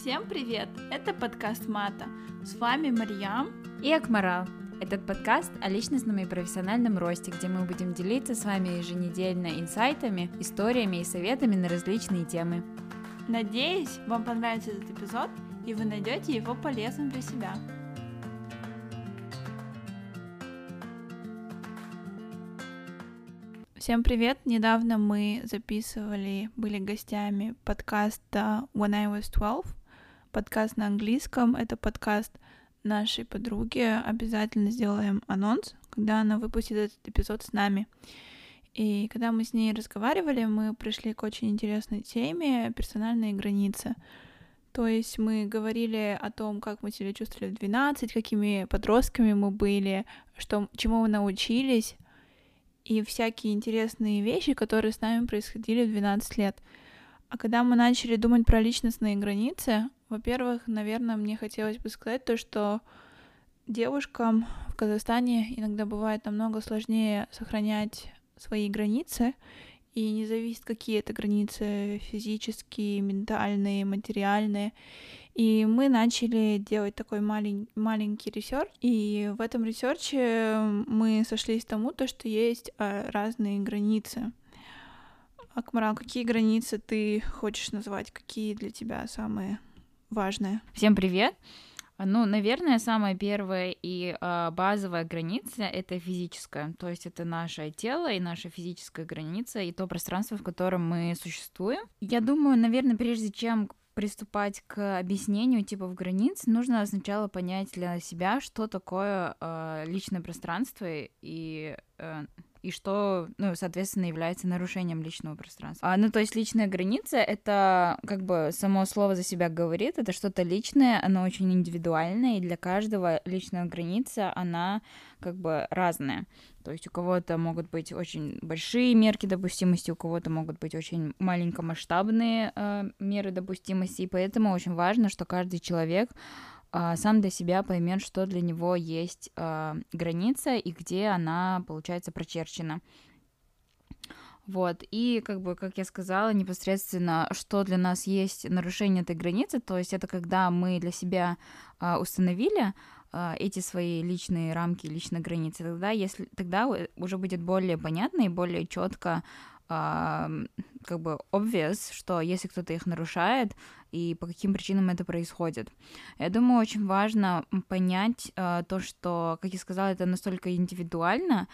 Всем привет! Это подкаст Мата. С вами Марьям и Акмарал. Этот подкаст о личностном и профессиональном росте, где мы будем делиться с вами еженедельно инсайтами, историями и советами на различные темы. Надеюсь, вам понравится этот эпизод, и вы найдете его полезным для себя. Всем привет! Недавно мы записывали, были гостями подкаста When I Was 12. Подкаст на английском. Это подкаст нашей подруги. Обязательно сделаем анонс, когда она выпустит этот эпизод с нами. И когда мы с ней разговаривали, мы пришли к очень интересной теме персональные границы. То есть мы говорили о том, как мы себя чувствовали в 12, какими подростками мы были, что, чему мы научились, и всякие интересные вещи, которые с нами происходили в 12 лет. А когда мы начали думать про личностные границы, во-первых, наверное, мне хотелось бы сказать то, что девушкам в Казахстане иногда бывает намного сложнее сохранять свои границы, и не зависит, какие это границы физические, ментальные, материальные. И мы начали делать такой малень, маленький research, и в этом research е мы сошлись тому, то, что есть а, разные границы. Акмарал, какие границы ты хочешь назвать? Какие для тебя самые важное. Всем привет! Ну, наверное, самая первая и э, базовая граница это физическая, то есть это наше тело и наша физическая граница и то пространство, в котором мы существуем. Я думаю, наверное, прежде чем приступать к объяснению типов границ, нужно сначала понять для себя, что такое э, личное пространство и э, и что, ну, соответственно, является нарушением личного пространства. А, ну, то есть личная граница — это, как бы, само слово за себя говорит, это что-то личное, оно очень индивидуальное, и для каждого личная граница, она, как бы, разная. То есть у кого-то могут быть очень большие мерки допустимости, у кого-то могут быть очень маленькомасштабные э, меры допустимости, и поэтому очень важно, что каждый человек сам для себя поймет, что для него есть а, граница и где она, получается, прочерчена. Вот, и как бы, как я сказала, непосредственно, что для нас есть нарушение этой границы, то есть это когда мы для себя а, установили а, эти свои личные рамки, личные границы, тогда, если, тогда уже будет более понятно и более четко как бы obvious, что если кто-то их нарушает и по каким причинам это происходит. Я думаю, очень важно понять uh, то, что, как я сказала, это настолько индивидуально,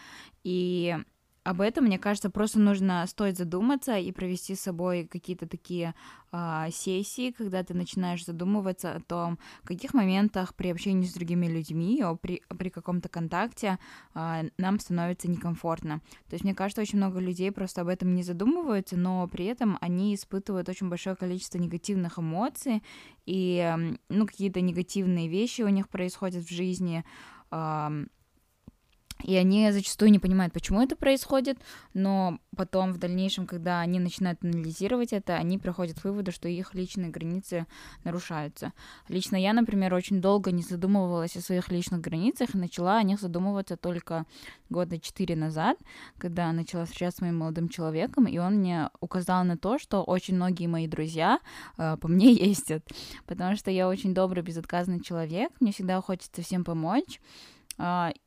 и об этом, мне кажется, просто нужно стоит задуматься и провести с собой какие-то такие а, сессии, когда ты начинаешь задумываться о том, в каких моментах при общении с другими людьми, о, при, при каком-то контакте а, нам становится некомфортно. То есть, мне кажется, очень много людей просто об этом не задумываются, но при этом они испытывают очень большое количество негативных эмоций, и, ну, какие-то негативные вещи у них происходят в жизни, и они зачастую не понимают, почему это происходит, но потом в дальнейшем, когда они начинают анализировать это, они приходят к выводу, что их личные границы нарушаются. Лично я, например, очень долго не задумывалась о своих личных границах и начала о них задумываться только года четыре назад, когда начала встречаться с моим молодым человеком, и он мне указал на то, что очень многие мои друзья э, по мне ездят, потому что я очень добрый, безотказный человек, мне всегда хочется всем помочь,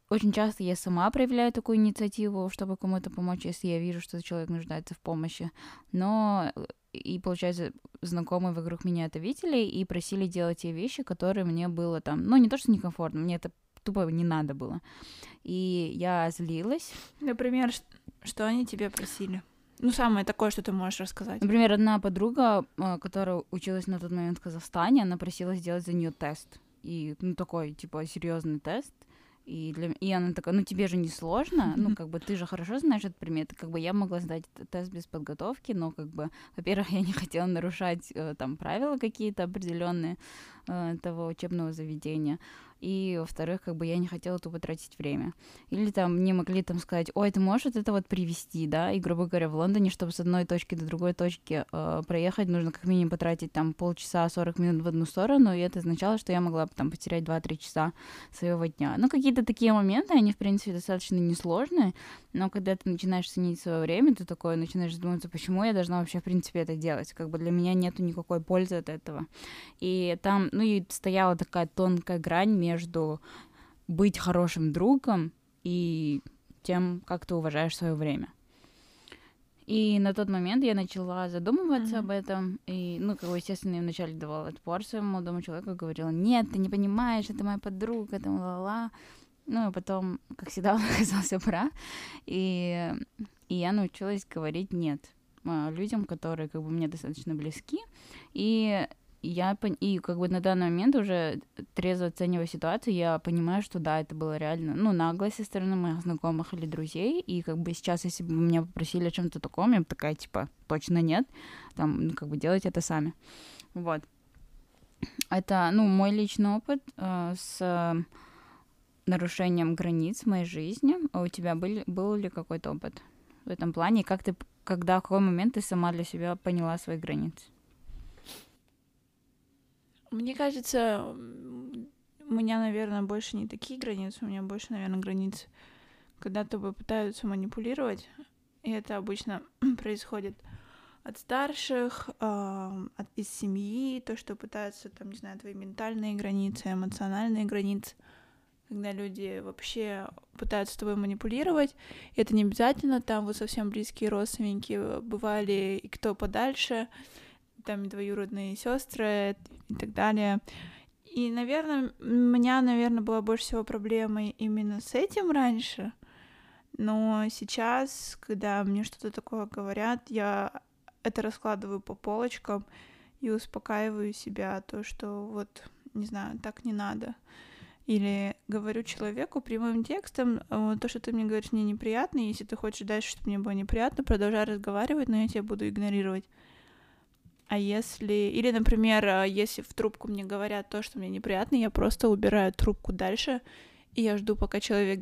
очень часто я сама проявляю такую инициативу, чтобы кому-то помочь, если я вижу, что человек нуждается в помощи. Но э, и, получается, знакомые вокруг меня это видели и просили делать те вещи, которые мне было там, ну, не то, что некомфортно, мне это тупо не надо было. И я злилась. Например, что они тебе просили? Ну, самое такое, что ты можешь рассказать. Например, одна подруга, э, которая училась на тот момент в Казахстане, она просила сделать за нее тест. И, ну, такой, типа, серьезный тест. И, для... и она такая, ну тебе же не сложно, ну как бы ты же хорошо знаешь этот предмет, как бы я могла сдать тест без подготовки, но как бы, во-первых, я не хотела нарушать э, там правила какие-то определенные э, того учебного заведения, и, во-вторых, как бы я не хотела тупо тратить время. Или там мне могли там сказать, ой, ты можешь вот это вот привести, да, и, грубо говоря, в Лондоне, чтобы с одной точки до другой точки э, проехать, нужно как минимум потратить там полчаса, 40 минут в одну сторону, и это означало, что я могла бы там потерять 2-3 часа своего дня. Ну, какие-то такие моменты, они, в принципе, достаточно несложные, но когда ты начинаешь ценить свое время, ты такое начинаешь задумываться, почему я должна вообще, в принципе, это делать. Как бы для меня нету никакой пользы от этого. И там, ну, и стояла такая тонкая грань между быть хорошим другом и тем, как ты уважаешь свое время. И на тот момент я начала задумываться mm-hmm. об этом. И, ну, как бы, естественно, я вначале давала отпор своему молодому человеку, говорила, нет, ты не понимаешь, это моя подруга, это ла-ла. Ну, и потом, как всегда, он оказался прав. И, и я научилась говорить «нет» а, людям, которые как бы мне достаточно близки. И я и как бы на данный момент уже трезво оценивая ситуацию, я понимаю, что да, это было реально, ну, нагло со стороны моих знакомых или друзей, и как бы сейчас, если бы меня попросили о чем-то таком, я бы такая, типа, точно нет, там, ну, как бы делать это сами. Вот. Это, ну, мой личный опыт э, с нарушением границ в моей жизни. А у тебя был, был ли какой-то опыт в этом плане? И как ты, когда, в какой момент ты сама для себя поняла свои границы? Мне кажется, у меня, наверное, больше не такие границы, у меня больше, наверное, границы, когда тобой пытаются манипулировать, и это обычно происходит от старших, э, от, из семьи, то, что пытаются, там, не знаю, твои ментальные границы, эмоциональные границы, когда люди вообще пытаются тобой манипулировать, и это не обязательно, там вы совсем близкие родственники бывали, и кто подальше, там двоюродные сестры и так далее. И, наверное, у меня, наверное, была больше всего проблемой именно с этим раньше. Но сейчас, когда мне что-то такое говорят, я это раскладываю по полочкам и успокаиваю себя, то, что вот, не знаю, так не надо. Или говорю человеку прямым текстом, то, что ты мне говоришь, мне неприятно, если ты хочешь дальше, чтобы мне было неприятно, продолжай разговаривать, но я тебя буду игнорировать. А если... Или, например, а, если в трубку мне говорят то, что мне неприятно, я просто убираю трубку дальше, и я жду, пока человек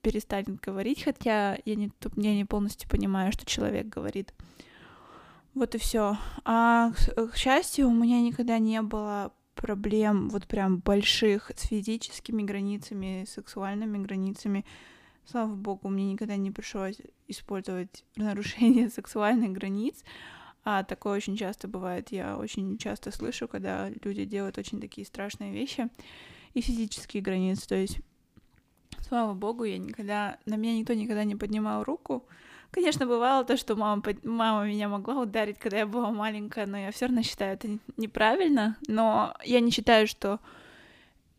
перестанет говорить, хотя я не, я не полностью понимаю, что человек говорит. Вот и все. А к счастью, у меня никогда не было проблем вот прям больших с физическими границами, сексуальными границами. Слава богу, мне никогда не пришлось использовать нарушение сексуальных границ. А такое очень часто бывает. Я очень часто слышу, когда люди делают очень такие страшные вещи и физические границы. То есть, слава богу, я никогда... На меня никто никогда не поднимал руку. Конечно, бывало то, что мама, мама меня могла ударить, когда я была маленькая, но я все равно считаю это неправильно. Но я не считаю, что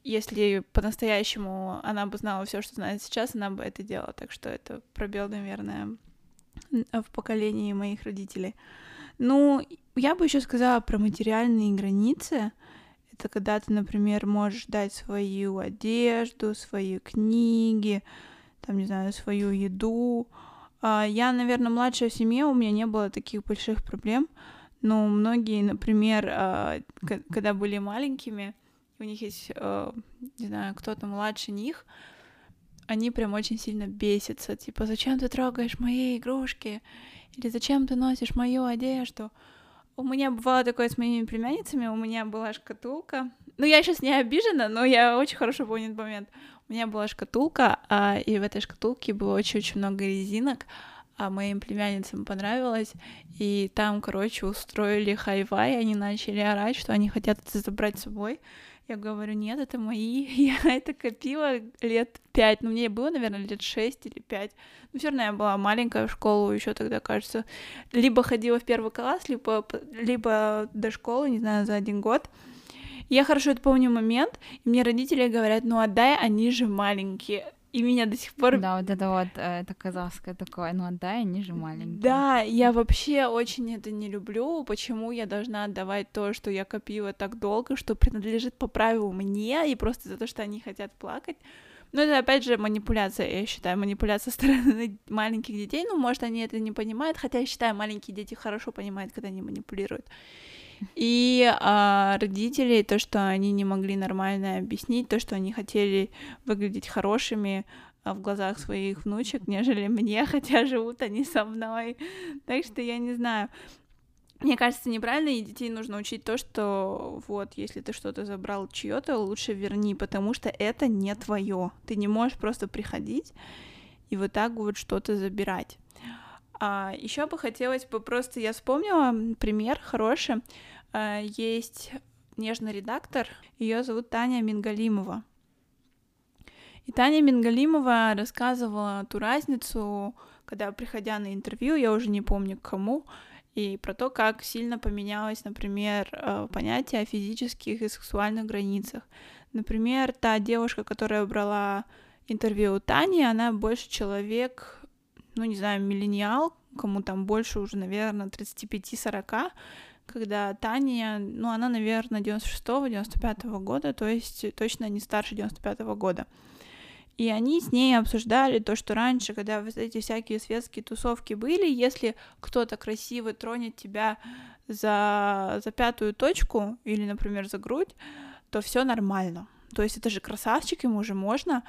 если по-настоящему она бы знала все, что знает сейчас, она бы это делала. Так что это пробел, наверное, в поколении моих родителей. Ну, я бы еще сказала про материальные границы. Это когда ты, например, можешь дать свою одежду, свои книги, там, не знаю, свою еду. А, я, наверное, младшая в семье, у меня не было таких больших проблем, но многие, например, а, когда были маленькими, у них есть, а, не знаю, кто-то младше них, они прям очень сильно бесятся, типа, зачем ты трогаешь мои игрушки? Или зачем ты носишь мою одежду? У меня бывало такое с моими племянницами, у меня была шкатулка. Ну, я сейчас не обижена, но я очень хорошо помню этот момент. У меня была шкатулка, а, и в этой шкатулке было очень-очень много резинок, а моим племянницам понравилось, и там, короче, устроили хай-вай, они начали орать, что они хотят это забрать с собой. Я говорю, нет, это мои. Я это копила лет пять. Ну, мне было, наверное, лет шесть или пять. Но все равно я была маленькая в школу еще тогда, кажется. Либо ходила в первый класс, либо, либо до школы, не знаю, за один год. Я хорошо это помню момент, и мне родители говорят, ну отдай, они же маленькие и меня до сих пор... Да, вот это вот, э, это казахское такое, ну отдай, они же маленькие. Да, я вообще очень это не люблю, почему я должна отдавать то, что я копила так долго, что принадлежит по правилу мне, и просто за то, что они хотят плакать. Но это, опять же, манипуляция, я считаю, манипуляция со стороны маленьких детей, ну, может, они это не понимают, хотя я считаю, маленькие дети хорошо понимают, когда они манипулируют. И а, родителей, то, что они не могли нормально объяснить, то, что они хотели выглядеть хорошими а, в глазах своих внучек, нежели мне, хотя живут они со мной. Так что я не знаю. Мне кажется, неправильно, и детей нужно учить то, что вот, если ты что-то забрал чье-то, лучше верни, потому что это не твое. Ты не можешь просто приходить и вот так вот что-то забирать. А, еще бы хотелось бы просто, я вспомнила пример хороший. А, есть нежный редактор, ее зовут Таня Мингалимова. И Таня Мингалимова рассказывала ту разницу, когда, приходя на интервью, я уже не помню к кому, и про то, как сильно поменялось, например, э, понятие о физических и сексуальных границах. Например, та девушка, которая брала интервью у Тани, она больше человек, ну, не знаю, миллениал, кому там больше уже, наверное, 35-40, когда Таня, ну, она, наверное, 96-95 года, то есть точно не старше 95 -го года. И они с ней обсуждали то, что раньше, когда вот эти всякие светские тусовки были, если кто-то красивый тронет тебя за, за пятую точку или, например, за грудь, то все нормально. То есть это же красавчик, ему уже можно,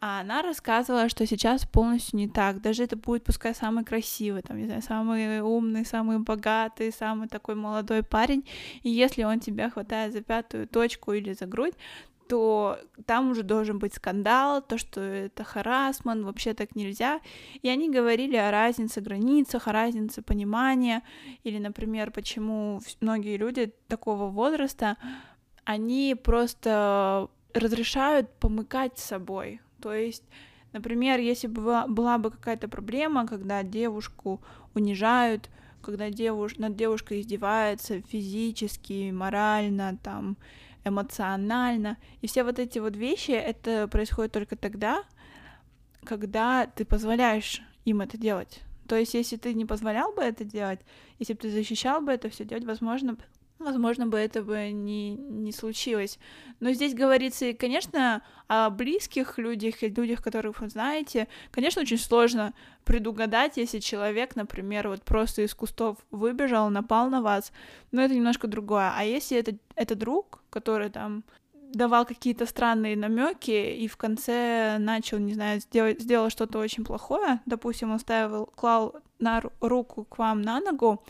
а она рассказывала, что сейчас полностью не так. Даже это будет, пускай, самый красивый, там, не знаю, самый умный, самый богатый, самый такой молодой парень. И если он тебя хватает за пятую точку или за грудь, то там уже должен быть скандал, то, что это харасман, вообще так нельзя. И они говорили о разнице границах, о разнице понимания, или, например, почему многие люди такого возраста, они просто разрешают помыкать собой, то есть, например, если бы была, бы какая-то проблема, когда девушку унижают, когда девуш... над девушкой издеваются физически, морально, там, эмоционально, и все вот эти вот вещи, это происходит только тогда, когда ты позволяешь им это делать. То есть, если ты не позволял бы это делать, если бы ты защищал бы это все делать, возможно, возможно бы это бы не, не случилось. Но здесь говорится, конечно, о близких людях и людях, которых вы знаете. Конечно, очень сложно предугадать, если человек, например, вот просто из кустов выбежал, напал на вас, но это немножко другое. А если это, это друг, который там давал какие-то странные намеки и в конце начал, не знаю, сделать, сделал что-то очень плохое, допустим, он ставил, клал на руку к вам на ногу,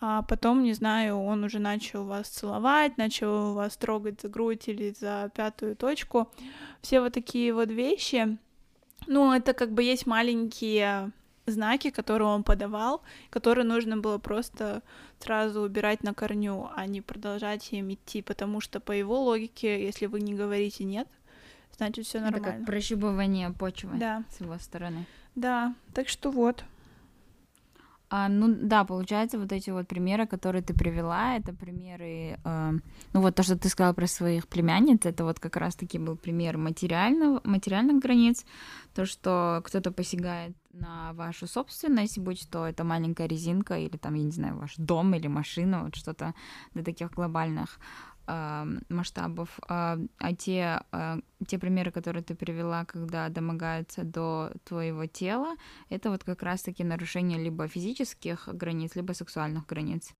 а потом, не знаю, он уже начал вас целовать, начал вас трогать за грудь или за пятую точку. Все вот такие вот вещи. Ну, это как бы есть маленькие знаки, которые он подавал, которые нужно было просто сразу убирать на корню, а не продолжать им идти, потому что по его логике, если вы не говорите нет, значит все нормально. Это как прощупывание почвы да. с его стороны. Да, так что вот. А, ну да, получается, вот эти вот примеры, которые ты привела, это примеры, э, ну вот то, что ты сказала про своих племянниц, это вот как раз-таки был пример материального, материальных границ, то, что кто-то посягает на вашу собственность, будь то это маленькая резинка или там, я не знаю, ваш дом или машина, вот что-то для таких глобальных масштабов, а, а те, а, те примеры, которые ты привела, когда домогаются до твоего тела, это вот как раз-таки нарушение либо физических границ, либо сексуальных границ.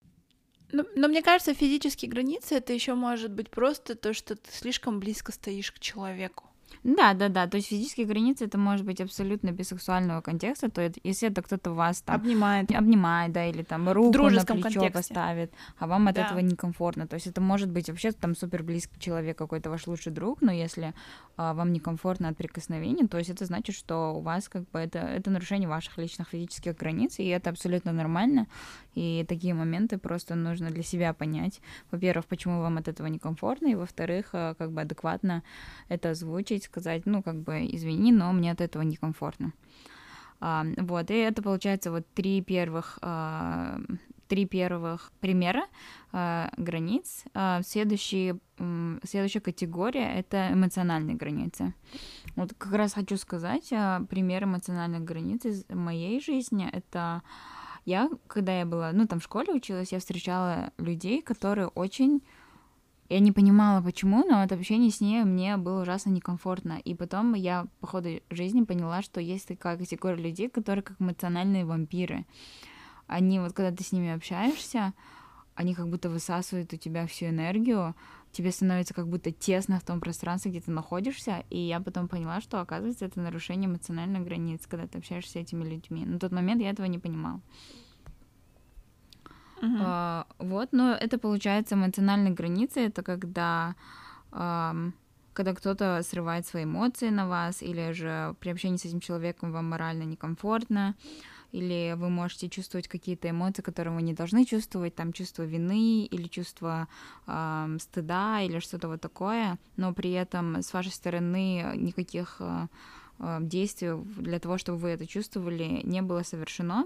Но, но мне кажется, физические границы это еще может быть просто то, что ты слишком близко стоишь к человеку. Да, да, да. То есть физические границы это может быть абсолютно без сексуального контекста. То есть, если это кто-то вас там обнимает, обнимает, да, или там руку на плечо контексте. поставит, а вам от да. этого некомфортно. То есть это может быть вообще там супер близкий человек, какой-то ваш лучший друг, но если а, вам некомфортно от прикосновений, то есть это значит, что у вас как бы это, это нарушение ваших личных физических границ, и это абсолютно нормально. И такие моменты просто нужно для себя понять. Во-первых, почему вам от этого некомфортно, и во-вторых, а, как бы адекватно это озвучить, сказать, ну, как бы, извини, но мне от этого некомфортно. А, вот, и это получается вот три первых, а, три первых примера а, границ. А, следующий, следующая категория — это эмоциональные границы. Вот как раз хочу сказать, а, пример эмоциональных границ из моей жизни — это я, когда я была, ну, там в школе училась, я встречала людей, которые очень я не понимала, почему, но от общения с ней мне было ужасно некомфортно. И потом я по ходу жизни поняла, что есть такая категория людей, которые как эмоциональные вампиры. Они вот, когда ты с ними общаешься, они как будто высасывают у тебя всю энергию, тебе становится как будто тесно в том пространстве, где ты находишься, и я потом поняла, что, оказывается, это нарушение эмоциональных границ, когда ты общаешься с этими людьми. На тот момент я этого не понимала. Uh-huh. А, вот, но это получается эмоциональные границы, это когда, а, когда кто-то срывает свои эмоции на вас, или же при общении с этим человеком вам морально некомфортно, или вы можете чувствовать какие-то эмоции, которые вы не должны чувствовать, там чувство вины или чувство э, стыда или что-то вот такое, но при этом с вашей стороны никаких э, действий для того, чтобы вы это чувствовали, не было совершено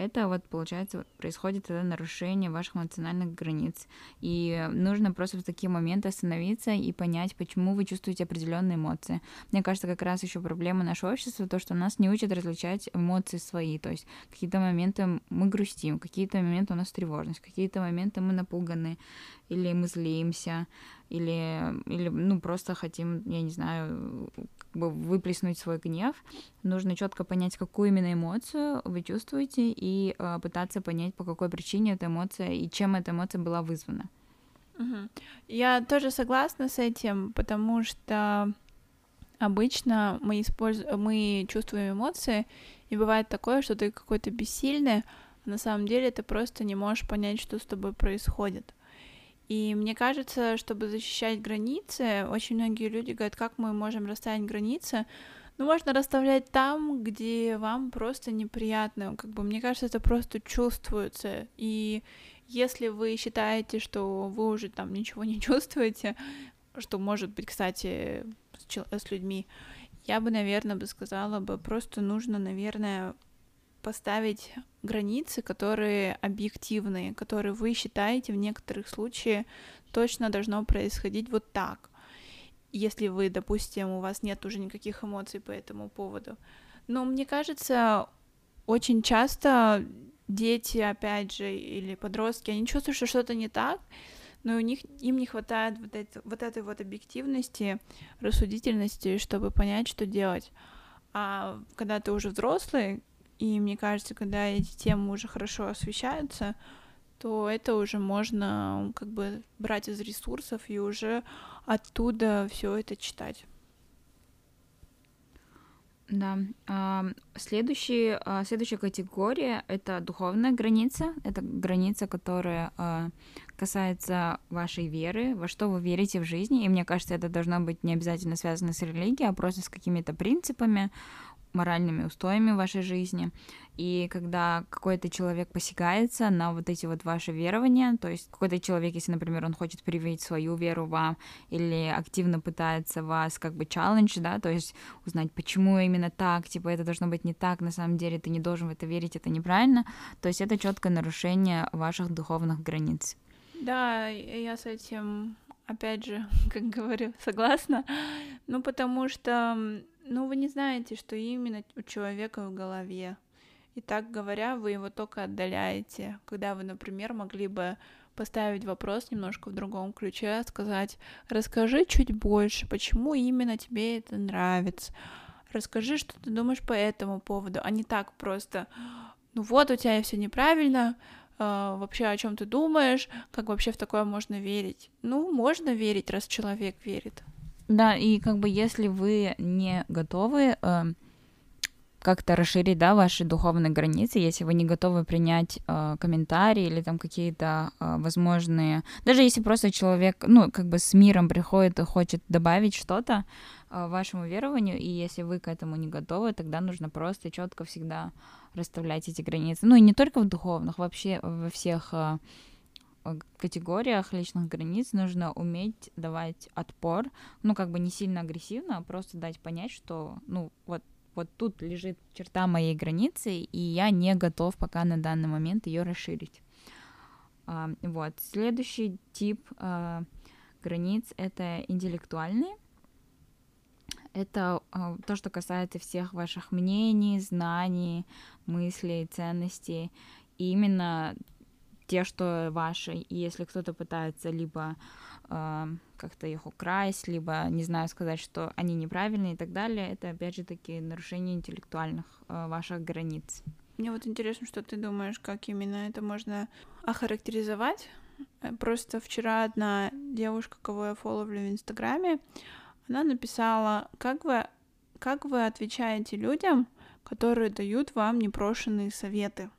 это вот, получается, происходит это нарушение ваших эмоциональных границ. И нужно просто в такие моменты остановиться и понять, почему вы чувствуете определенные эмоции. Мне кажется, как раз еще проблема нашего общества, то, что нас не учат различать эмоции свои. То есть какие-то моменты мы грустим, какие-то моменты у нас тревожность, какие-то моменты мы напуганы, или мы злимся, или, или ну, просто хотим, я не знаю, как бы выплеснуть свой гнев, нужно четко понять, какую именно эмоцию вы чувствуете, и э, пытаться понять, по какой причине эта эмоция и чем эта эмоция была вызвана. Я тоже согласна с этим, потому что обычно мы, используем, мы чувствуем эмоции, и бывает такое, что ты какой-то бессильный, а на самом деле ты просто не можешь понять, что с тобой происходит. И мне кажется, чтобы защищать границы, очень многие люди говорят, как мы можем расставить границы. Ну, можно расставлять там, где вам просто неприятно. Как бы, мне кажется, это просто чувствуется. И если вы считаете, что вы уже там ничего не чувствуете, что может быть, кстати, с, людьми, я бы, наверное, бы сказала бы, просто нужно, наверное, поставить границы, которые объективные, которые вы считаете в некоторых случаях точно должно происходить вот так. Если вы, допустим, у вас нет уже никаких эмоций по этому поводу. Но мне кажется, очень часто дети, опять же, или подростки, они чувствуют, что что-то не так, но у них им не хватает вот, это, вот этой вот объективности, рассудительности, чтобы понять, что делать. А когда ты уже взрослый, и мне кажется, когда эти темы уже хорошо освещаются, то это уже можно как бы брать из ресурсов и уже оттуда все это читать. Да. Следующий, а, следующая категория — это духовная граница. Это граница, которая а, касается вашей веры, во что вы верите в жизни. И мне кажется, это должно быть не обязательно связано с религией, а просто с какими-то принципами, моральными устоями в вашей жизни. И когда какой-то человек посягается на вот эти вот ваши верования, то есть какой-то человек, если, например, он хочет привить свою веру вам или активно пытается вас как бы челлендж, да, то есть узнать, почему именно так, типа это должно быть не так, на самом деле ты не должен в это верить, это неправильно, то есть это четкое нарушение ваших духовных границ. Да, я с этим опять же, как говорю, согласна. Ну, потому что, ну, вы не знаете, что именно у человека в голове. И так говоря, вы его только отдаляете. Когда вы, например, могли бы поставить вопрос немножко в другом ключе, сказать, расскажи чуть больше, почему именно тебе это нравится. Расскажи, что ты думаешь по этому поводу, а не так просто, ну вот, у тебя все неправильно, э, вообще о чем ты думаешь, как вообще в такое можно верить. Ну, можно верить, раз человек верит. Да, и как бы если вы не готовы э, как-то расширить, да, ваши духовные границы, если вы не готовы принять э, комментарии или там какие-то э, возможные, даже если просто человек, ну, как бы с миром приходит и хочет добавить что-то э, вашему верованию, и если вы к этому не готовы, тогда нужно просто четко всегда расставлять эти границы. Ну и не только в духовных, вообще во всех э, категориях личных границ нужно уметь давать отпор, ну как бы не сильно агрессивно, а просто дать понять, что, ну вот вот тут лежит черта моей границы, и я не готов пока на данный момент ее расширить. А, вот. Следующий тип а, границ — это интеллектуальные. Это а, то, что касается всех ваших мнений, знаний, мыслей, ценностей. И именно те, что ваши. И если кто-то пытается либо э, как-то их украсть, либо, не знаю, сказать, что они неправильные и так далее, это, опять же таки, нарушение интеллектуальных э, ваших границ. Мне вот интересно, что ты думаешь, как именно это можно охарактеризовать, Э, просто вчера одна девушка, кого я фоловлю в Инстаграме, она написала, как вы, как вы отвечаете людям, которые дают вам непрошенные советы.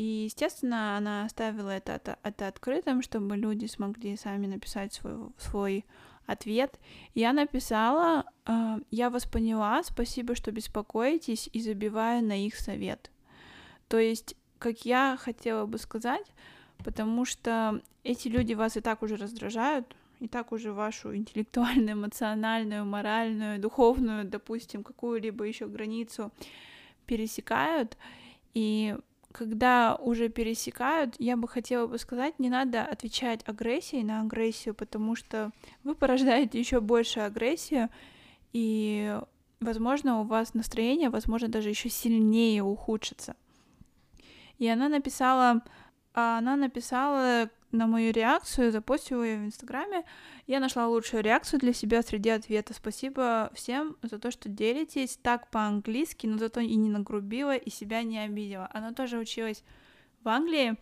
И, естественно, она оставила это, это, открытым, чтобы люди смогли сами написать свой, свой ответ. Я написала, э, я вас поняла, спасибо, что беспокоитесь, и забиваю на их совет. То есть, как я хотела бы сказать, потому что эти люди вас и так уже раздражают, и так уже вашу интеллектуальную, эмоциональную, моральную, духовную, допустим, какую-либо еще границу пересекают. И когда уже пересекают, я бы хотела бы сказать, не надо отвечать агрессией на агрессию, потому что вы порождаете еще больше агрессию, и, возможно, у вас настроение, возможно, даже еще сильнее ухудшится. И она написала, она написала на мою реакцию, запостила ее в Инстаграме. Я нашла лучшую реакцию для себя среди ответов. Спасибо всем за то, что делитесь так по-английски, но зато и не нагрубила, и себя не обидела. Она тоже училась в Англии.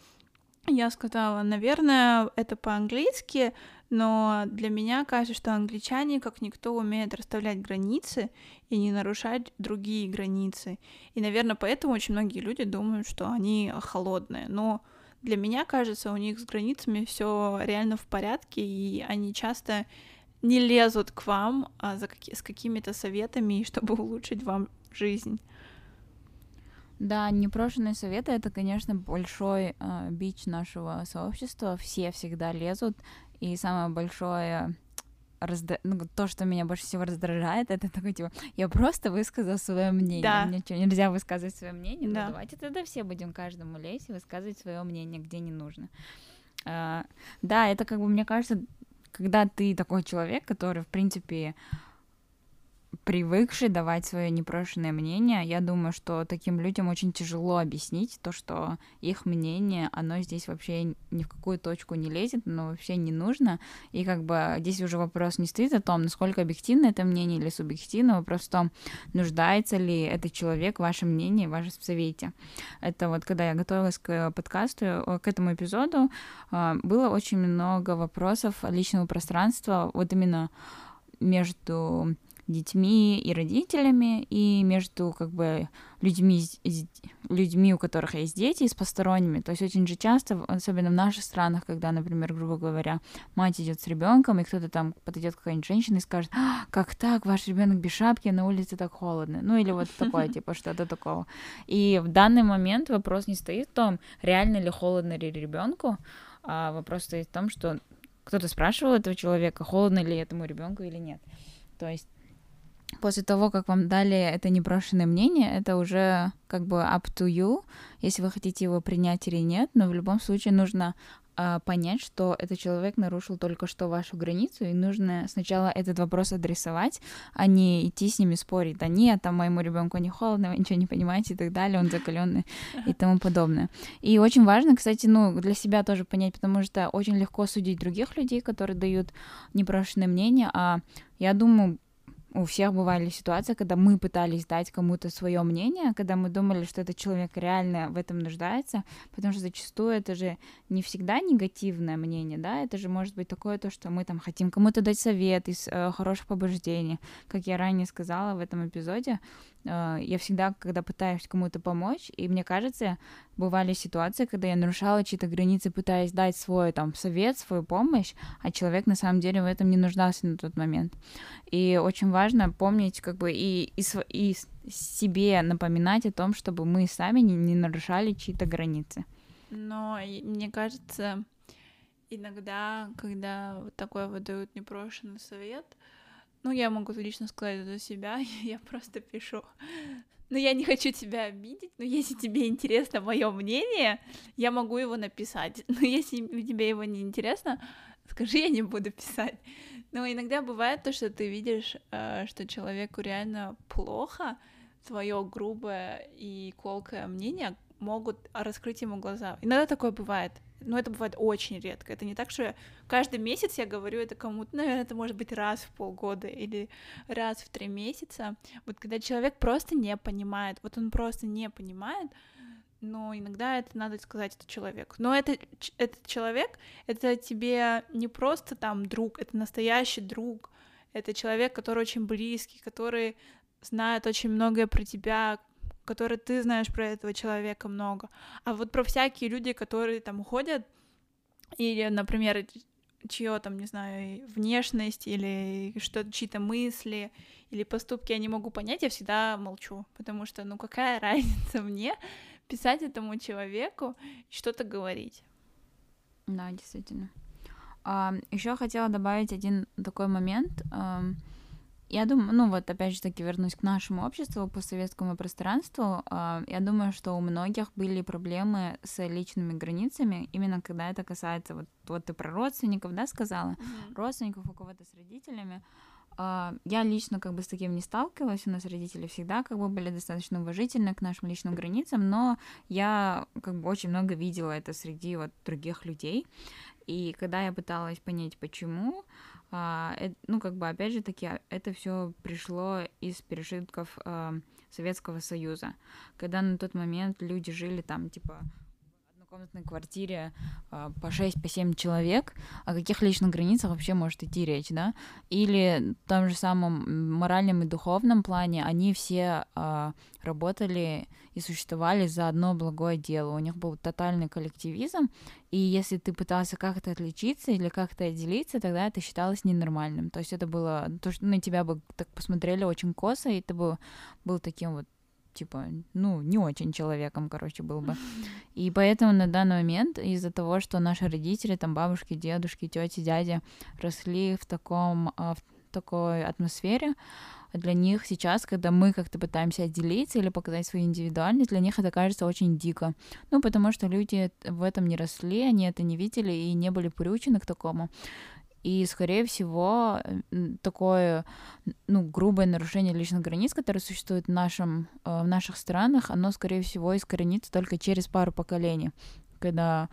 Я сказала, наверное, это по-английски, но для меня кажется, что англичане, как никто, умеют расставлять границы и не нарушать другие границы. И, наверное, поэтому очень многие люди думают, что они холодные. Но для меня кажется, у них с границами все реально в порядке, и они часто не лезут к вам а за какие, с какими-то советами, чтобы улучшить вам жизнь. Да, непрошенные советы это, конечно, большой э, бич нашего сообщества. Все всегда лезут, и самое большое разда... ну, то, что меня больше всего раздражает, это такой, типа, я просто высказал свое мнение. Да. Мне что, нельзя высказывать свое мнение? Ну, да. Ну, давайте тогда все будем каждому лезть и высказывать свое мнение, где не нужно. А, да, это как бы, мне кажется, когда ты такой человек, который, в принципе, привыкший давать свое непрошенное мнение, я думаю, что таким людям очень тяжело объяснить то, что их мнение, оно здесь вообще ни в какую точку не лезет, оно вообще не нужно. И как бы здесь уже вопрос не стоит о том, насколько объективно это мнение или субъективно, вопрос в том, нуждается ли этот человек в вашем мнении, в вашем совете. Это вот когда я готовилась к подкасту, э, к этому эпизоду, э, было очень много вопросов личного пространства, вот именно между детьми и родителями, и между как бы людьми, людьми, у которых есть дети, и с посторонними. То есть очень же часто, особенно в наших странах, когда, например, грубо говоря, мать идет с ребенком, и кто-то там подойдет какая-нибудь женщина и скажет, а, как так, ваш ребенок без шапки, на улице так холодно. Ну или вот такое, типа что-то такого. И в данный момент вопрос не стоит в том, реально ли холодно ли ребенку, а вопрос стоит в том, что кто-то спрашивал этого человека, холодно ли этому ребенку или нет. То есть после того, как вам дали это непрошенное мнение, это уже как бы up to you, если вы хотите его принять или нет, но в любом случае нужно э, понять, что этот человек нарушил только что вашу границу, и нужно сначала этот вопрос адресовать, а не идти с ними спорить. Да нет, там моему ребенку не холодно, вы ничего не понимаете и так далее, он закаленный и тому подобное. И очень важно, кстати, ну, для себя тоже понять, потому что очень легко судить других людей, которые дают непрошенное мнение, а я думаю, у всех бывали ситуации, когда мы пытались дать кому-то свое мнение, когда мы думали, что этот человек реально в этом нуждается, потому что зачастую это же не всегда негативное мнение, да, это же может быть такое то, что мы там хотим кому-то дать совет из э, хороших побуждений, как я ранее сказала в этом эпизоде, я всегда, когда пытаюсь кому-то помочь, и мне кажется, бывали ситуации, когда я нарушала чьи-то границы, пытаясь дать свой там совет, свою помощь, а человек на самом деле в этом не нуждался на тот момент. И очень важно помнить как бы и, и, и себе напоминать о том, чтобы мы сами не, не нарушали чьи-то границы. Но мне кажется, иногда, когда вот такой выдают непрошенный совет, ну, я могу лично сказать за себя, я просто пишу но я не хочу тебя обидеть, но если тебе интересно мое мнение, я могу его написать. Но если тебе его не интересно, скажи, я не буду писать. Но иногда бывает то, что ты видишь, э, что человеку реально плохо, твое грубое и колкое мнение могут раскрыть ему глаза. Иногда такое бывает но это бывает очень редко. Это не так, что я каждый месяц я говорю это кому-то, наверное, это может быть раз в полгода или раз в три месяца. Вот когда человек просто не понимает, вот он просто не понимает, но иногда это надо сказать это человек. Но это, этот человек, это тебе не просто там друг, это настоящий друг, это человек, который очень близкий, который знает очень многое про тебя, который ты знаешь про этого человека много. А вот про всякие люди, которые там уходят, или, например, чье там, не знаю, внешность или что чьи-то мысли или поступки я не могу понять, я всегда молчу, потому что, ну, какая разница мне писать этому человеку и что-то говорить. Да, действительно. А, еще хотела добавить один такой момент. Я думаю, ну вот опять же таки вернусь к нашему обществу, по советскому пространству. Я думаю, что у многих были проблемы с личными границами, именно когда это касается, вот, вот ты про родственников, да, сказала, mm-hmm. родственников у кого-то с родителями. Я лично как бы с таким не сталкивалась, у нас родители всегда как бы были достаточно уважительны к нашим личным границам, но я как бы очень много видела это среди вот других людей. И когда я пыталась понять, почему, а, ну, как бы, опять же таки, а, это все пришло из пережитков а, Советского Союза, когда на тот момент люди жили там, типа, однокомнатной квартире э, по 6-7 по человек, о каких личных границах вообще может идти речь, да? Или в том же самом моральном и духовном плане они все э, работали и существовали за одно благое дело. У них был тотальный коллективизм, и если ты пытался как-то отличиться или как-то отделиться, тогда это считалось ненормальным. То есть это было то, что на тебя бы так посмотрели очень косо, и ты бы был таким вот типа, ну, не очень человеком, короче, был бы. И поэтому на данный момент из-за того, что наши родители, там бабушки, дедушки, тети, дяди росли в таком, а, в такой атмосфере, для них сейчас, когда мы как-то пытаемся отделиться или показать свою индивидуальность, для них это кажется очень дико. Ну, потому что люди в этом не росли, они это не видели и не были приучены к такому. И, скорее всего, такое ну, грубое нарушение личных границ, которое существует в, нашем, э, в наших странах, оно, скорее всего, искоренится только через пару поколений, когда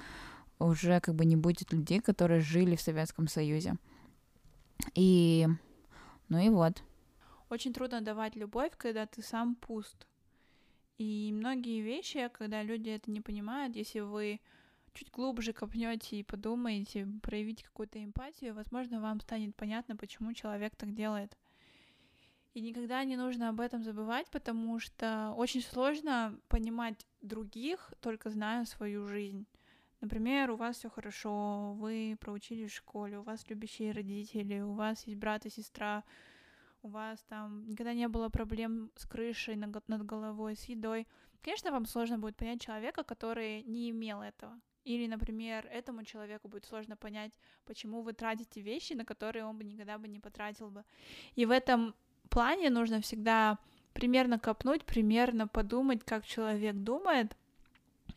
уже как бы не будет людей, которые жили в Советском Союзе. И, ну и вот. Очень трудно давать любовь, когда ты сам пуст. И многие вещи, когда люди это не понимают, если вы чуть глубже копнете и подумаете, проявите какую-то эмпатию, возможно, вам станет понятно, почему человек так делает. И никогда не нужно об этом забывать, потому что очень сложно понимать других, только зная свою жизнь. Например, у вас все хорошо, вы проучились в школе, у вас любящие родители, у вас есть брат и сестра, у вас там никогда не было проблем с крышей над головой, с едой. Конечно, вам сложно будет понять человека, который не имел этого. Или, например, этому человеку будет сложно понять, почему вы тратите вещи, на которые он бы никогда бы не потратил бы. И в этом плане нужно всегда примерно копнуть, примерно подумать, как человек думает,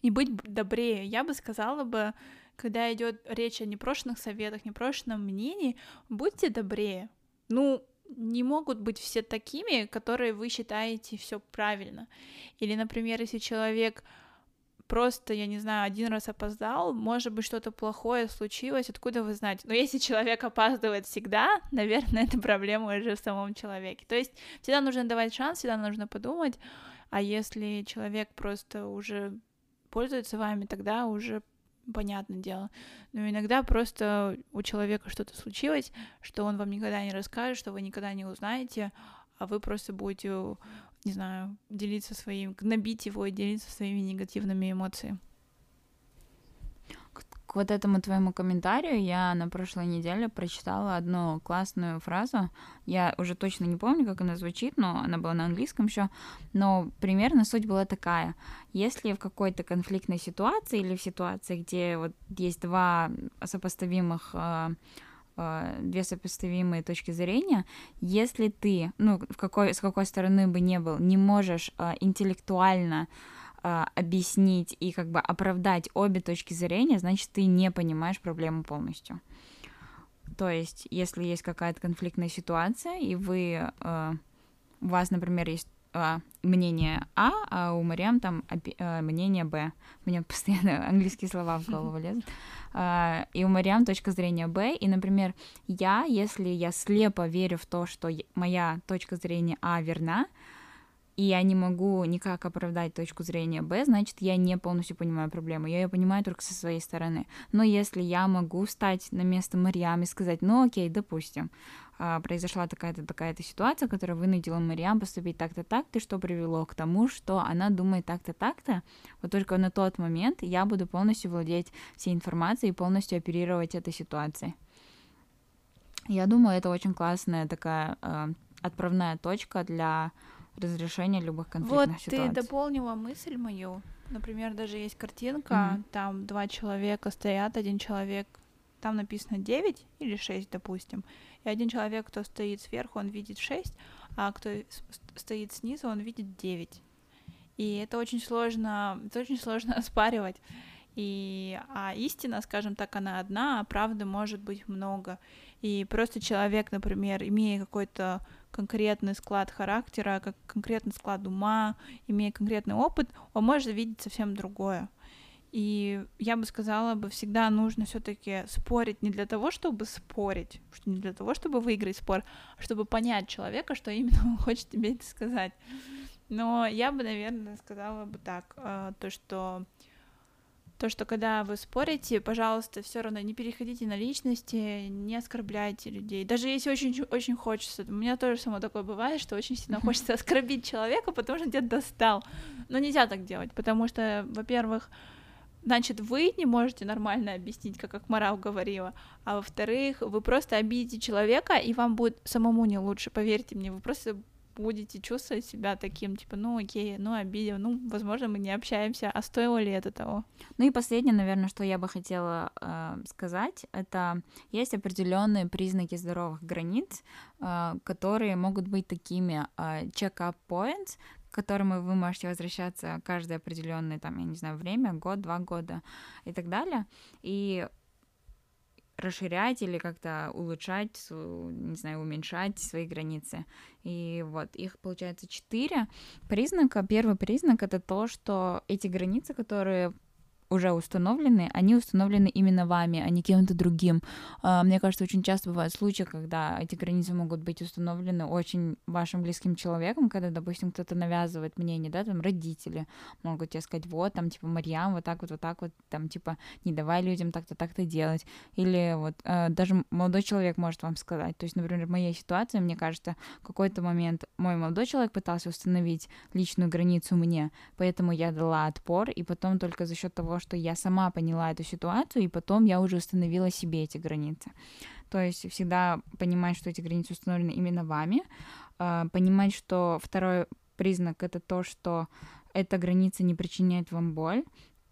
и быть добрее. Я бы сказала бы, когда идет речь о непрошенных советах, непрошенном мнении, будьте добрее. Ну, не могут быть все такими, которые вы считаете все правильно. Или, например, если человек просто, я не знаю, один раз опоздал, может быть, что-то плохое случилось, откуда вы знаете? Но если человек опаздывает всегда, наверное, это проблема уже в самом человеке. То есть всегда нужно давать шанс, всегда нужно подумать, а если человек просто уже пользуется вами, тогда уже понятное дело. Но иногда просто у человека что-то случилось, что он вам никогда не расскажет, что вы никогда не узнаете, а вы просто будете не знаю, делиться своим, гнобить его и делиться своими негативными эмоциями. К вот этому твоему комментарию я на прошлой неделе прочитала одну классную фразу. Я уже точно не помню, как она звучит, но она была на английском еще. Но примерно суть была такая. Если в какой-то конфликтной ситуации или в ситуации, где вот есть два сопоставимых э, две сопоставимые точки зрения, если ты, ну, в какой, с какой стороны бы не был, не можешь э, интеллектуально э, объяснить и как бы оправдать обе точки зрения, значит, ты не понимаешь проблему полностью. То есть, если есть какая-то конфликтная ситуация, и вы, у вас, например, есть э, мнение А, а у Мариам там э, мнение Б. Мне постоянно английские слова в голову лезут. А, и у Мариам точка зрения Б, и, например, я, если я слепо верю в то, что моя точка зрения А верна, и я не могу никак оправдать точку зрения Б, значит, я не полностью понимаю проблему. Я ее понимаю только со своей стороны. Но если я могу встать на место Мариам и сказать, ну окей, допустим, а, произошла такая-то такая-то ситуация, которая вынудила Мариам поступить так-то так-то, что привело к тому, что она думает так-то так-то, вот только на тот момент я буду полностью владеть всей информацией и полностью оперировать этой ситуацией. Я думаю, это очень классная такая э, отправная точка для разрешения любых конфликтных вот ситуаций. Вот ты дополнила мысль мою. Например, даже есть картинка, mm-hmm. там два человека стоят, один человек, там написано 9 или 6, допустим, и один человек, кто стоит сверху, он видит 6, а кто стоит снизу, он видит 9. И это очень сложно, это очень сложно оспаривать. И, а истина, скажем так, она одна, а правды может быть много. И просто человек, например, имея какой-то конкретный склад характера, как конкретный склад ума, имея конкретный опыт, он может видеть совсем другое. И я бы сказала бы, всегда нужно все-таки спорить не для того, чтобы спорить, не для того, чтобы выиграть спор, а чтобы понять человека, что именно он хочет тебе это сказать. Но я бы, наверное, сказала бы так, э, то, что то, что когда вы спорите, пожалуйста, все равно не переходите на личности, не оскорбляйте людей. Даже если очень, очень хочется. У меня тоже само такое бывает, что очень сильно хочется оскорбить человека, потому что тебя достал. Но нельзя так делать, потому что, во-первых, значит, вы не можете нормально объяснить, как Акмарал говорила, а во-вторых, вы просто обидите человека, и вам будет самому не лучше, поверьте мне, вы просто будете чувствовать себя таким, типа, ну окей, ну обидел, ну, возможно, мы не общаемся, а стоило ли это того? Ну и последнее, наверное, что я бы хотела э, сказать, это есть определенные признаки здоровых границ, э, которые могут быть такими э, check-up points, к которым вы можете возвращаться каждое определенное, там, я не знаю, время, год, два года и так далее. И расширять или как-то улучшать, не знаю, уменьшать свои границы. И вот их получается четыре признака. Первый признак это то, что эти границы, которые уже установлены, они установлены именно вами, а не кем-то другим. А, мне кажется, очень часто бывают случаи, когда эти границы могут быть установлены очень вашим близким человеком, когда, допустим, кто-то навязывает мнение, да, там родители могут тебе сказать, вот, там, типа, Марьям, вот так вот, вот так вот, там, типа, не давай людям так-то, так-то делать. Или вот э, даже молодой человек может вам сказать. То есть, например, в моей ситуации, мне кажется, в какой-то момент мой молодой человек пытался установить личную границу мне, поэтому я дала отпор, и потом только за счет того, что я сама поняла эту ситуацию, и потом я уже установила себе эти границы. То есть всегда понимать, что эти границы установлены именно вами, а, понимать, что второй признак это то, что эта граница не причиняет вам боль,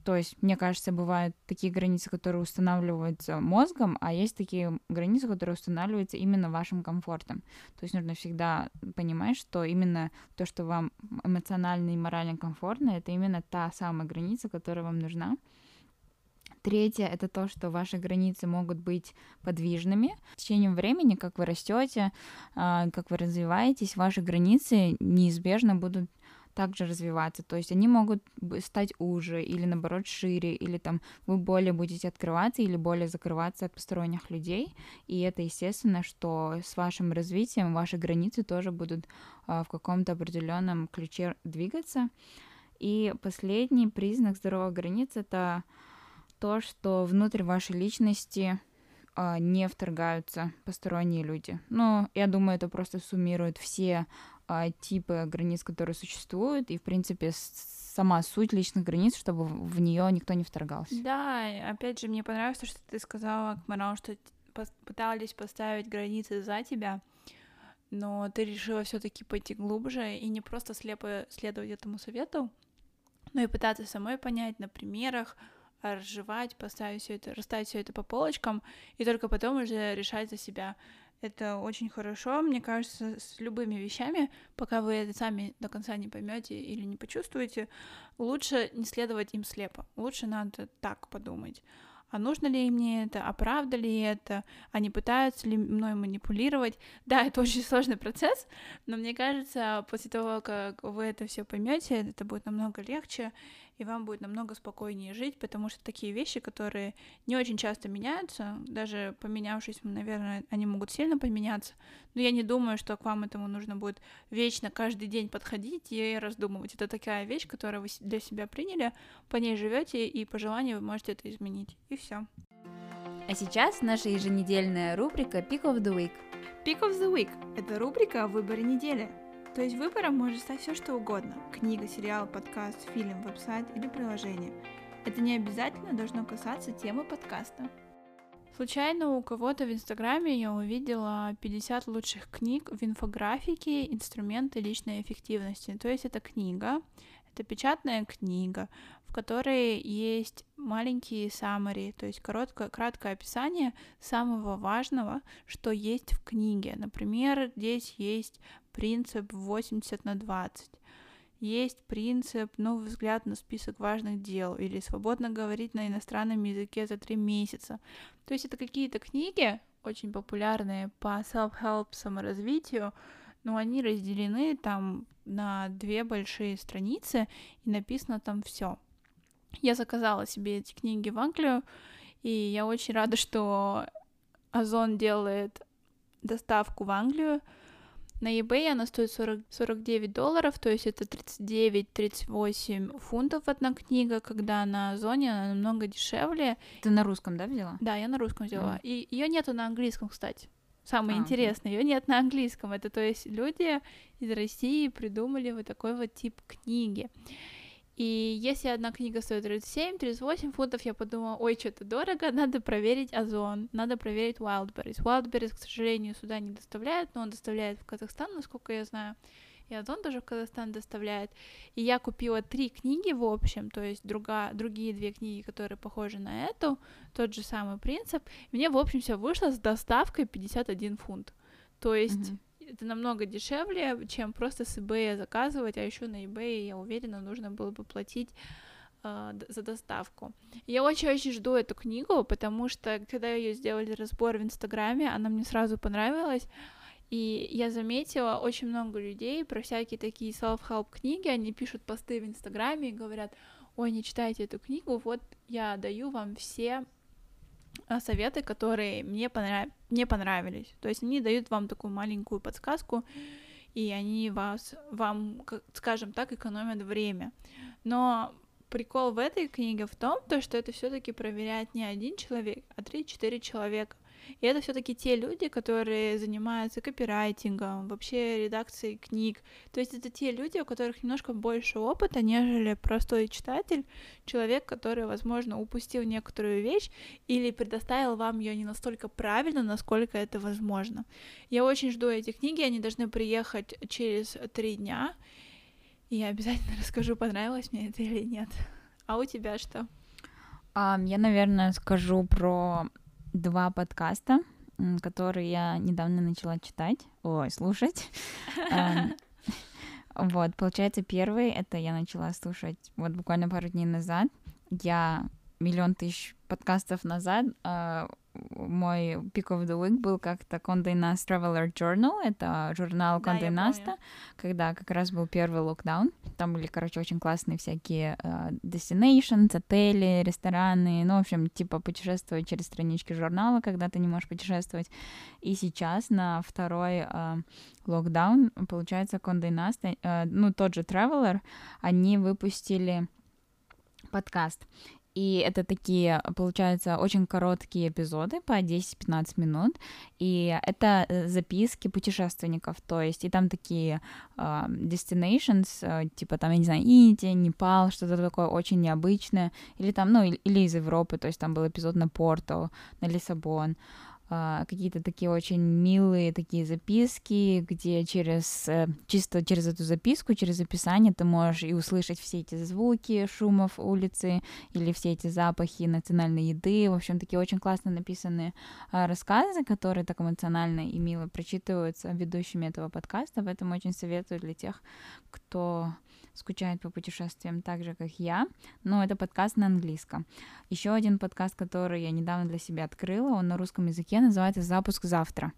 то есть, мне кажется, бывают такие границы, которые устанавливаются мозгом, а есть такие границы, которые устанавливаются именно вашим комфортом. То есть нужно всегда понимать, что именно то, что вам эмоционально и морально комфортно, это именно та самая граница, которая вам нужна. Третье — это то, что ваши границы могут быть подвижными. С течением времени, как вы растете, а, как вы развиваетесь, ваши границы неизбежно будут также развиваться. То есть они могут стать уже или наоборот шире, или там вы более будете открываться или более закрываться от посторонних людей. И это естественно, что с вашим развитием ваши границы тоже будут а, в каком-то определенном ключе двигаться. И последний признак здоровой границы это то, что внутрь вашей личности а, не вторгаются посторонние люди. Ну, я думаю, это просто суммирует все а, типы границ, которые существуют, и, в принципе, сама суть личных границ, чтобы в нее никто не вторгался. Да, опять же, мне понравилось то, что ты сказала, Кмарал, что пытались поставить границы за тебя, но ты решила все-таки пойти глубже и не просто слепо следовать этому совету, но и пытаться самой понять на примерах, разжевать, поставить все это, расставить все это по полочкам, и только потом уже решать за себя. Это очень хорошо, мне кажется, с любыми вещами, пока вы это сами до конца не поймете или не почувствуете, лучше не следовать им слепо. Лучше надо так подумать. А нужно ли мне это, а правда ли это, а пытаются ли мной манипулировать. Да, это очень сложный процесс, но мне кажется, после того, как вы это все поймете, это будет намного легче, и вам будет намного спокойнее жить, потому что такие вещи, которые не очень часто меняются, даже поменявшись, наверное, они могут сильно поменяться, но я не думаю, что к вам этому нужно будет вечно каждый день подходить и раздумывать. Это такая вещь, которую вы для себя приняли, по ней живете, и по желанию вы можете это изменить. И все. А сейчас наша еженедельная рубрика Pick of the Week. Pick of the Week — это рубрика о выборе недели. То есть выбором может стать все что угодно. Книга, сериал, подкаст, фильм, веб-сайт или приложение. Это не обязательно должно касаться темы подкаста. Случайно у кого-то в Инстаграме я увидела 50 лучших книг в инфографике «Инструменты личной эффективности». То есть это книга, это печатная книга, в которой есть маленькие summary, то есть короткое, краткое описание самого важного, что есть в книге. Например, здесь есть принцип 80 на 20. Есть принцип новый взгляд на список важных дел или свободно говорить на иностранном языке за три месяца. То есть это какие-то книги, очень популярные по self-help саморазвитию, но они разделены там на две большие страницы, и написано там все. Я заказала себе эти книги в Англию, и я очень рада, что Озон делает доставку в Англию, на eBay она стоит 40, 49 долларов, то есть это 39-38 фунтов одна книга, когда на Озоне она намного дешевле. Ты на русском, да, взяла? Да, я на русском взяла. Mm. И ее нету на английском, кстати. Самое а, интересное, ее нет на английском. Это то есть люди из России придумали вот такой вот тип книги. И если одна книга стоит 37-38 фунтов, я подумала, ой, что-то дорого, надо проверить Озон, надо проверить Wildberries. Wildberries, к сожалению, сюда не доставляет, но он доставляет в Казахстан, насколько я знаю. И Озон тоже в Казахстан доставляет. И я купила три книги в общем, то есть друга, другие две книги, которые похожи на эту, тот же самый принцип. мне, в общем, все вышло с доставкой 51 фунт. То есть mm-hmm это намного дешевле, чем просто с eBay заказывать, а еще на eBay, я уверена, нужно было бы платить э, за доставку. Я очень-очень жду эту книгу, потому что когда ее сделали разбор в Инстаграме, она мне сразу понравилась. И я заметила очень много людей про всякие такие self-help книги, они пишут посты в Инстаграме и говорят, ой, не читайте эту книгу, вот я даю вам все а, советы, которые мне, понрав... мне понравились. То есть они дают вам такую маленькую подсказку, и они вас, вам, скажем так, экономят время. Но прикол в этой книге в том, то, что это все-таки проверяет не один человек, а 3-4 человека. И это все-таки те люди, которые занимаются копирайтингом, вообще редакцией книг. То есть это те люди, у которых немножко больше опыта, нежели простой читатель, человек, который, возможно, упустил некоторую вещь или предоставил вам ее не настолько правильно, насколько это возможно. Я очень жду эти книги, они должны приехать через три дня. И я обязательно расскажу, понравилось мне это или нет. А у тебя что? Um, я, наверное, скажу про два подкаста, которые я недавно начала читать, ой, слушать. Вот, получается, первый это я начала слушать вот буквально пару дней назад. Я миллион тысяч подкастов назад э, мой Pick of the Week был как-то Condé Nast Traveler Journal, это журнал Nast, да, когда как раз был первый локдаун. Там были, короче, очень классные всякие uh, destinations, отели, рестораны, ну, в общем, типа путешествовать через странички журнала, когда ты не можешь путешествовать. И сейчас на второй uh, локдаун, получается, Condé Nast, uh, ну, тот же Traveler, они выпустили подкаст. И это такие, получается, очень короткие эпизоды по 10-15 минут. И это э, записки путешественников. То есть, и там такие uh, destinations, uh, типа там, я не знаю, Индия, Непал, что-то такое очень необычное. Или там, ну, или из Европы. То есть там был эпизод на Порту, на Лиссабон. А, какие-то такие очень милые такие записки, где через э, чисто через эту записку, через описание ты можешь и услышать все эти звуки шумов улицы или все эти запахи национальной еды. В общем, такие очень классно написанные а, рассказы, которые так эмоционально и мило прочитываются ведущими этого подкаста. Поэтому очень советую для тех, кто скучает по путешествиям так же, как я, но это подкаст на английском. Еще один подкаст, который я недавно для себя открыла, он на русском языке, называется «Запуск завтра».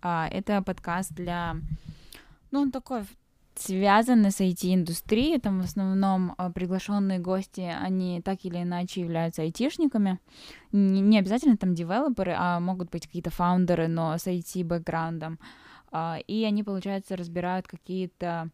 А, это подкаст для... Ну, он такой связаны с IT-индустрией, там в основном а, приглашенные гости, они так или иначе являются айтишниками, не, обязательно там девелоперы, а могут быть какие-то фаундеры, но с IT-бэкграундом, а, и они, получается, разбирают какие-то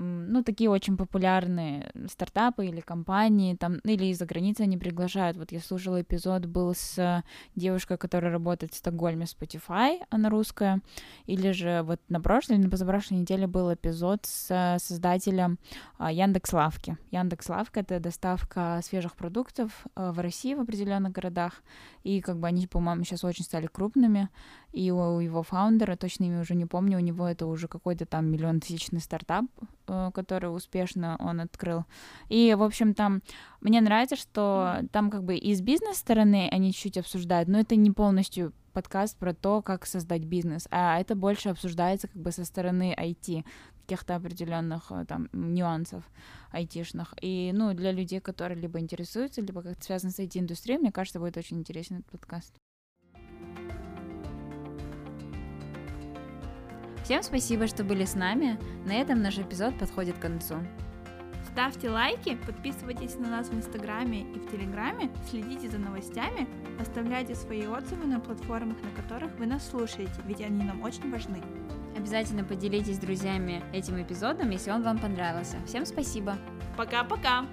ну, такие очень популярные стартапы или компании, там, или из-за границы они приглашают. Вот я слушала эпизод, был с девушкой, которая работает в Стокгольме Spotify, она русская, или же вот на прошлой или на позапрошлой неделе был эпизод с создателем а, Яндекс Лавки. Яндекс Лавка — это доставка свежих продуктов а, в России в определенных городах, и как бы они, по-моему, сейчас очень стали крупными, и у его фаундера, точно имя уже не помню, у него это уже какой-то там миллион тысячный стартап, э, который успешно он открыл. И, в общем, там мне нравится, что там как бы и с бизнес-стороны они чуть-чуть обсуждают, но это не полностью подкаст про то, как создать бизнес, а это больше обсуждается как бы со стороны IT, каких-то определенных э, там нюансов айтишных. И, ну, для людей, которые либо интересуются, либо как-то связаны с IT-индустрией, мне кажется, будет очень интересен этот подкаст. Всем спасибо, что были с нами. На этом наш эпизод подходит к концу. Ставьте лайки, подписывайтесь на нас в Инстаграме и в Телеграме, следите за новостями, оставляйте свои отзывы на платформах, на которых вы нас слушаете, ведь они нам очень важны. Обязательно поделитесь с друзьями этим эпизодом, если он вам понравился. Всем спасибо. Пока-пока.